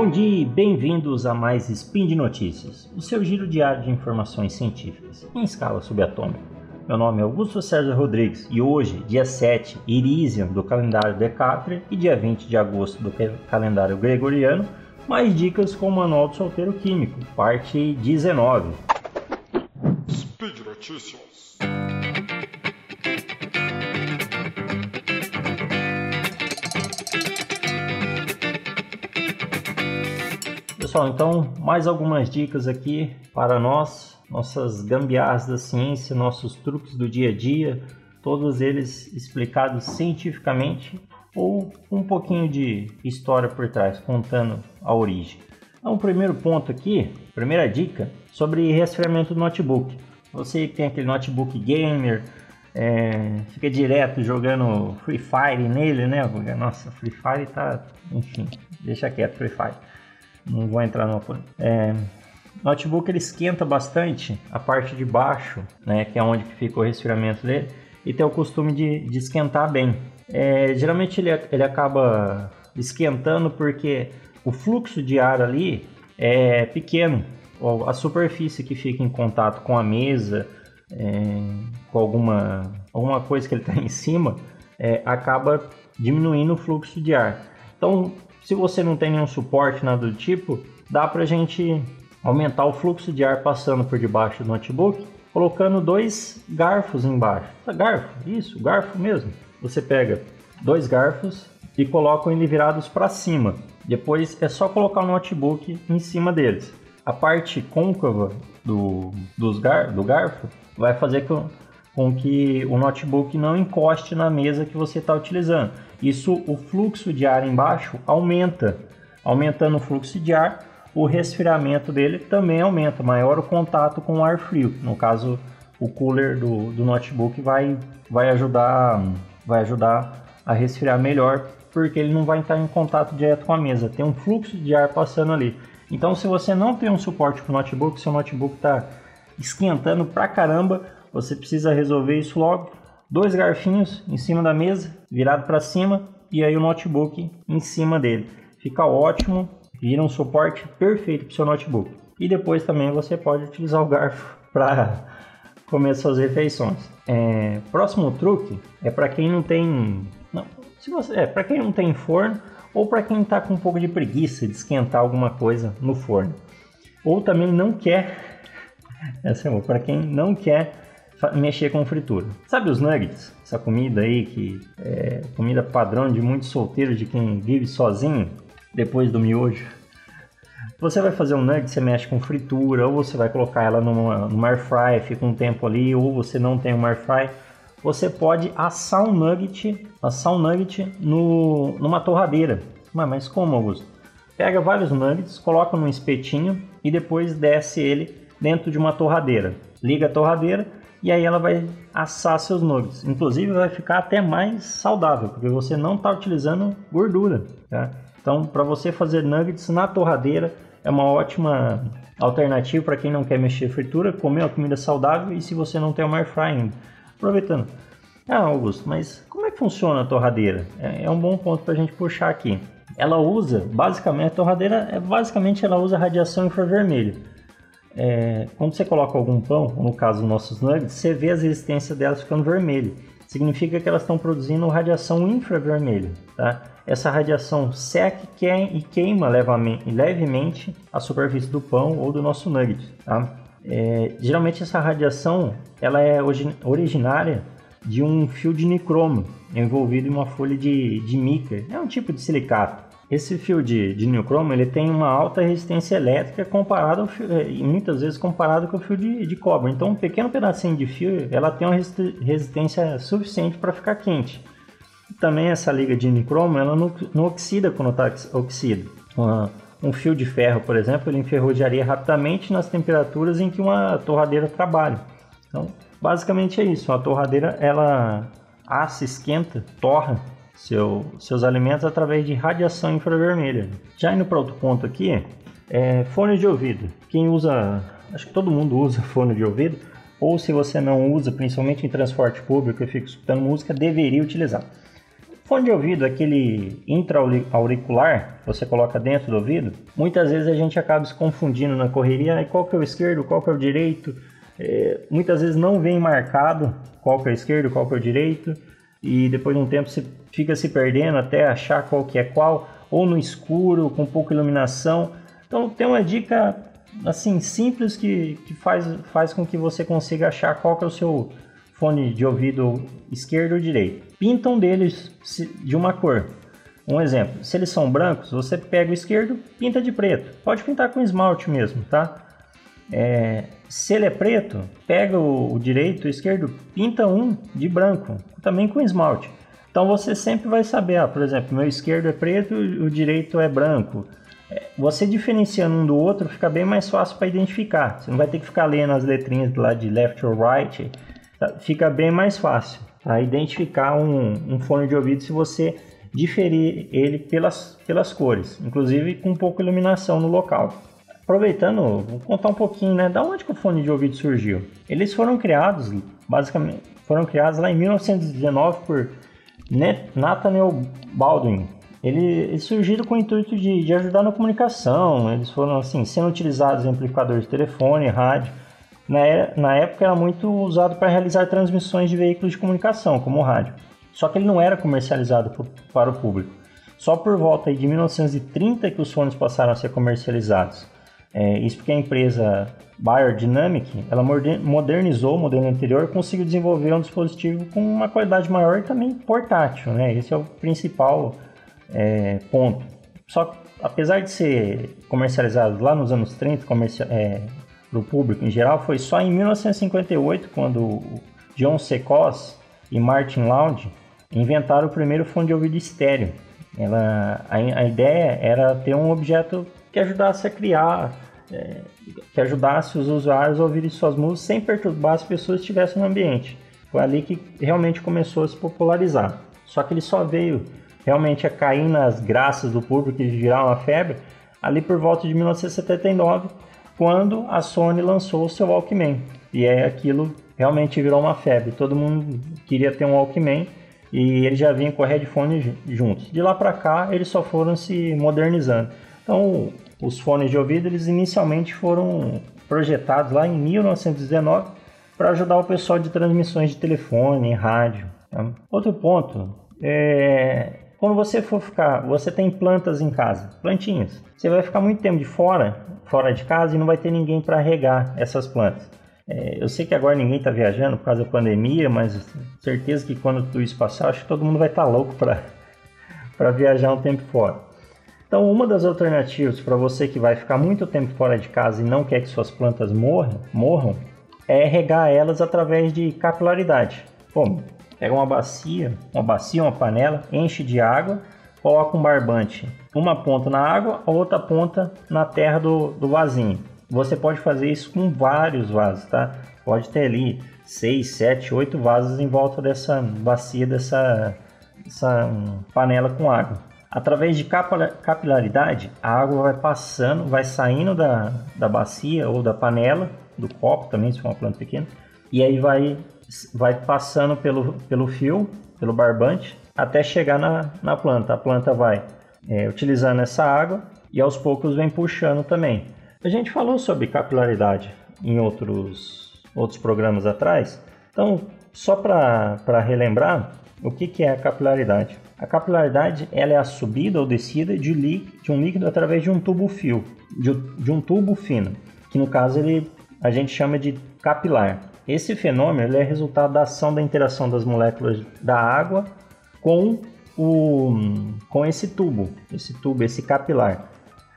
Bom dia e bem-vindos a mais Spin de Notícias, o seu giro diário de informações científicas em escala subatômica. Meu nome é Augusto César Rodrigues e hoje, dia 7, Irisian do calendário Decathlon e dia 20 de agosto do calendário Gregoriano, mais dicas com o Manual do Solteiro Químico, parte 19. Speed Notícias. Pessoal, então mais algumas dicas aqui para nós, nossas gambiarras da ciência, nossos truques do dia a dia, todos eles explicados cientificamente ou um pouquinho de história por trás, contando a origem. Então, o primeiro ponto aqui, primeira dica, sobre resfriamento do notebook. Você que tem aquele notebook gamer, é, fica direto jogando Free Fire nele, né? Nossa, Free Fire tá. Enfim, deixa quieto, Free Fire. Não vou entrar no. É, notebook ele esquenta bastante a parte de baixo, né? Que é onde fica o resfriamento dele, e tem o costume de, de esquentar bem. É, geralmente ele, ele acaba esquentando porque o fluxo de ar ali é pequeno. A superfície que fica em contato com a mesa, é, com alguma, alguma coisa que ele está em cima, é, acaba diminuindo o fluxo de ar. Então, se você não tem nenhum suporte, nada do tipo, dá para a gente aumentar o fluxo de ar passando por debaixo do notebook, colocando dois garfos embaixo. Garfo, isso, garfo mesmo você pega dois garfos e coloca eles virados para cima. Depois é só colocar o notebook em cima deles. A parte côncava do, dos gar, do garfo vai fazer com, com que o notebook não encoste na mesa que você está utilizando. Isso, o fluxo de ar embaixo aumenta. Aumentando o fluxo de ar, o resfriamento dele também aumenta. Maior o contato com o ar frio. No caso, o cooler do, do notebook vai, vai ajudar vai ajudar a resfriar melhor, porque ele não vai estar em contato direto com a mesa, tem um fluxo de ar passando ali. Então, se você não tem um suporte para o notebook, seu notebook está esquentando pra caramba, você precisa resolver isso logo. Dois garfinhos em cima da mesa, virado para cima, e aí o notebook em cima dele. Fica ótimo, vira um suporte perfeito para o seu notebook. E depois também você pode utilizar o garfo para comer suas refeições. É, próximo truque é para quem não tem, não, se você, é para quem não tem forno ou para quem está com um pouco de preguiça de esquentar alguma coisa no forno, ou também não quer, essa é para quem não quer mexer com fritura. Sabe os nuggets? Essa comida aí que é comida padrão de muitos solteiros, de quem vive sozinho depois do miojo. Você vai fazer um nugget, você mexe com fritura, ou você vai colocar ela numa, numa air fry, fica um tempo ali, ou você não tem uma air fry. Você pode assar um nugget, assar um nugget no, numa torradeira. Mas, mas como, Augusto? Pega vários nuggets, coloca num espetinho e depois desce ele dentro de uma torradeira. Liga a torradeira e aí ela vai assar seus nuggets. Inclusive vai ficar até mais saudável, porque você não está utilizando gordura. Tá? Então, para você fazer nuggets na torradeira, é uma ótima alternativa para quem não quer mexer fritura, comer uma comida saudável e se você não tem uma air fry ainda. Aproveitando. Ah, Augusto, mas como é que funciona a torradeira? É, é um bom ponto para a gente puxar aqui. Ela usa, basicamente, a torradeira, é, basicamente ela usa radiação infravermelho. É, quando você coloca algum pão, no caso nossos nuggets, você vê as resistências delas ficando vermelho. Significa que elas estão produzindo radiação infravermelha, tá? essa radiação seca e queima levemente a superfície do pão ou do nosso nugget. Tá? É, geralmente essa radiação ela é originária de um fio de nicromo envolvido em uma folha de, de mica, é um tipo de silicato. Esse fio de, de nicromo ele tem uma alta resistência elétrica comparado fio, é, muitas vezes comparado com o fio de, de cobre. Então um pequeno pedacinho de fio ela tem uma resistência suficiente para ficar quente. Também essa liga de nicromo, ela não, não oxida quando está oxida. Uma, um fio de ferro, por exemplo, ele enferrujaria rapidamente nas temperaturas em que uma torradeira trabalha. Então, basicamente é isso. A torradeira, ela assa, esquenta, torra seu, seus alimentos através de radiação infravermelha. Já indo para outro ponto aqui, é fone de ouvido. Quem usa, acho que todo mundo usa fone de ouvido, ou se você não usa, principalmente em transporte público e fica escutando música, deveria utilizar. Fone de ouvido, aquele intra-auricular que você coloca dentro do ouvido, muitas vezes a gente acaba se confundindo na correria, qual que é o esquerdo, qual que é o direito, é, muitas vezes não vem marcado qual que é o esquerdo, qual que é o direito, e depois de um tempo você fica se perdendo até achar qual que é qual, ou no escuro, com pouca iluminação. Então tem uma dica assim simples que, que faz, faz com que você consiga achar qual que é o seu fone de ouvido esquerdo ou direito. Pintam deles de uma cor. Um exemplo, se eles são brancos, você pega o esquerdo, pinta de preto. Pode pintar com esmalte mesmo, tá? É, se ele é preto, pega o, o direito, o esquerdo, pinta um de branco, também com esmalte. Então você sempre vai saber, ah, por exemplo, meu esquerdo é preto, o direito é branco. É, você diferenciando um do outro fica bem mais fácil para identificar. Você não vai ter que ficar lendo as letrinhas lá de left or right Tá? fica bem mais fácil tá? identificar um, um, fone de ouvido se você diferir ele pelas, pelas cores, inclusive com de iluminação no local. Aproveitando, vou contar um pouquinho, né, da onde que o fone de ouvido surgiu. Eles foram criados, basicamente, foram criados lá em 1919 por Nathaniel Baldwin. Eles surgiram com o intuito de, de ajudar na comunicação, eles foram assim, sendo utilizados em amplificadores de telefone, rádio, na, na época era muito usado para realizar transmissões de veículos de comunicação, como o rádio. Só que ele não era comercializado por, para o público. Só por volta de 1930 que os fones passaram a ser comercializados. É, isso porque a empresa Bayer Dynamic ela modernizou o modelo anterior e conseguiu desenvolver um dispositivo com uma qualidade maior e também portátil. Né? Esse é o principal é, ponto. Só que, apesar de ser comercializado lá nos anos 30, é, para o público em geral foi só em 1958, quando John Secos e Martin Lounge inventaram o primeiro fone de ouvido estéreo. Ela, a, a ideia era ter um objeto que ajudasse a criar, é, que ajudasse os usuários a ouvirem suas músicas sem perturbar as pessoas que estivessem no ambiente. Foi ali que realmente começou a se popularizar. Só que ele só veio realmente a cair nas graças do público e virar uma febre ali por volta de 1979 quando a Sony lançou o seu Walkman. E aí aquilo realmente virou uma febre. Todo mundo queria ter um Walkman e ele já vinha com o headphone juntos. De lá para cá, eles só foram se modernizando. Então, os fones de ouvido, eles inicialmente foram projetados lá em 1919 para ajudar o pessoal de transmissões de telefone, rádio. Tá? Outro ponto é quando você for ficar, você tem plantas em casa, plantinhas. Você vai ficar muito tempo de fora, fora de casa e não vai ter ninguém para regar essas plantas. É, eu sei que agora ninguém está viajando por causa da pandemia, mas certeza que quando tudo isso passar, acho que todo mundo vai estar tá louco para viajar um tempo fora. Então, uma das alternativas para você que vai ficar muito tempo fora de casa e não quer que suas plantas morram, morram é regar elas através de capilaridade. Como? Pega uma bacia, uma bacia, uma panela, enche de água, coloca um barbante, uma ponta na água, a outra ponta na terra do, do vasinho. Você pode fazer isso com vários vasos, tá? Pode ter ali 6, 7, 8 vasos em volta dessa bacia, dessa, dessa panela com água. Através de capilaridade, a água vai passando, vai saindo da, da bacia ou da panela, do copo também, se for uma planta pequena, e aí vai vai passando pelo, pelo fio, pelo barbante, até chegar na, na planta. A planta vai é, utilizando essa água e aos poucos vem puxando também. A gente falou sobre capilaridade em outros, outros programas atrás, então só para relembrar, o que, que é a capilaridade? A capilaridade ela é a subida ou descida de, de um líquido através de um tubo fio, de, de um tubo fino, que no caso ele, a gente chama de capilar. Esse fenômeno é resultado da ação da interação das moléculas da água com, o, com esse tubo, esse tubo, esse capilar.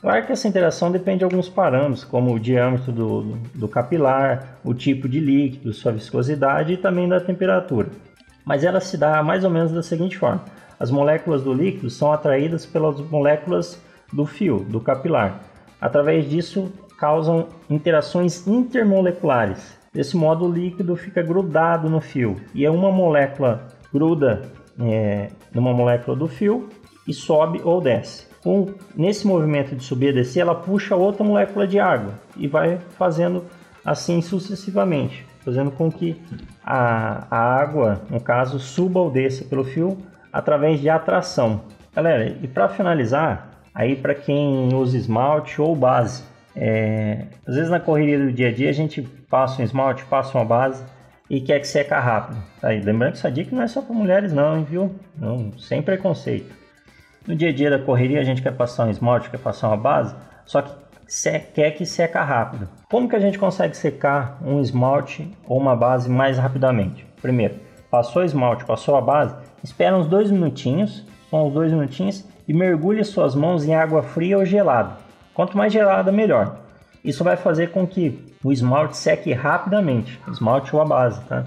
Claro que essa interação depende de alguns parâmetros, como o diâmetro do, do capilar, o tipo de líquido, sua viscosidade e também da temperatura. Mas ela se dá mais ou menos da seguinte forma: as moléculas do líquido são atraídas pelas moléculas do fio, do capilar. Através disso, causam interações intermoleculares, Desse modo, o líquido fica grudado no fio e é uma molécula gruda é, numa molécula do fio e sobe ou desce. Com, nesse movimento de subir e descer, ela puxa outra molécula de água e vai fazendo assim sucessivamente, fazendo com que a, a água, no caso, suba ou desça pelo fio através de atração. Galera, e para finalizar, aí para quem usa esmalte ou base, é, às vezes na correria do dia a dia a gente passa um esmalte, passa uma base e quer que seca rápido. Aí, lembrando que essa dica não é só para mulheres não, hein, viu? Não, sem preconceito. No dia a dia da correria a gente quer passar um esmalte, quer passar uma base, só que quer que seca rápido. Como que a gente consegue secar um esmalte ou uma base mais rapidamente? Primeiro, passou o esmalte, passou a base, espera uns dois minutinhos, são uns dois minutinhos, e mergulhe suas mãos em água fria ou gelada. Quanto mais gelada, melhor. Isso vai fazer com que o esmalte seque rapidamente, esmalte ou a base, tá?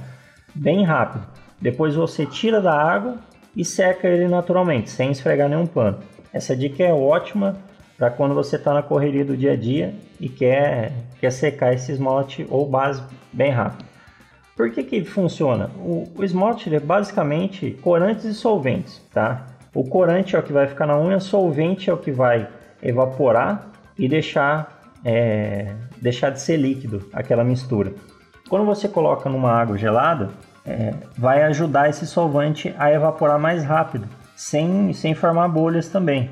Bem rápido. Depois você tira da água e seca ele naturalmente, sem esfregar nenhum pano. Essa dica é ótima para quando você está na correria do dia a dia e quer, quer secar esse esmalte ou base bem rápido. Por que, que funciona? O, o esmalte é basicamente corantes e solventes, tá? O corante é o que vai ficar na unha, solvente é o que vai evaporar e deixar, é, deixar de ser líquido aquela mistura. Quando você coloca numa água gelada, é, vai ajudar esse solvente a evaporar mais rápido, sem, sem formar bolhas também.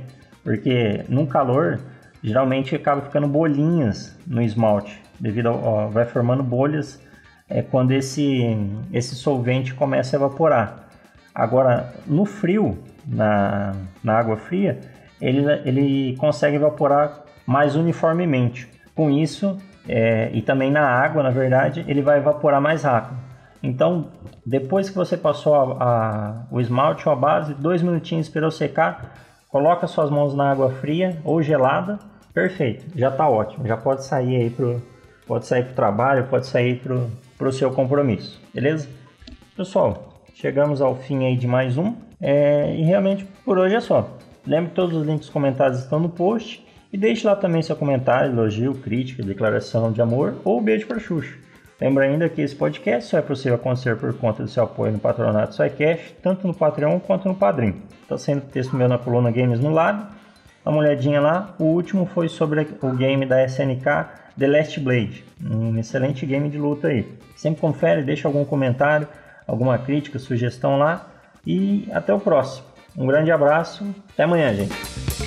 Porque no calor, geralmente acaba ficando bolinhas no esmalte, devido ao, vai formando bolhas é, quando esse, esse solvente começa a evaporar. Agora, no frio, na, na água fria, ele, ele consegue evaporar mais uniformemente. Com isso, é, e também na água, na verdade, ele vai evaporar mais rápido. Então, depois que você passou a, a, o esmalte ou a base, dois minutinhos esperou secar, Coloca suas mãos na água fria ou gelada, perfeito, já está ótimo. Já pode sair aí pro, pode sair pro trabalho, pode sair pro, pro seu compromisso, beleza? Pessoal, chegamos ao fim aí de mais um é, e realmente por hoje é só. Lembre que todos os links comentados estão no post e deixe lá também seu comentário, elogio, crítica, declaração de amor ou beijo para Xuxa. Lembra ainda que esse podcast só é possível acontecer por conta do seu apoio no patronato SciCash, tanto no Patreon quanto no Padrim. Está sendo texto meu na coluna Games no lado. Dá uma olhadinha lá. O último foi sobre o game da SNK The Last Blade. Um excelente game de luta aí. Sempre confere, deixa algum comentário, alguma crítica, sugestão lá. E até o próximo. Um grande abraço. Até amanhã, gente.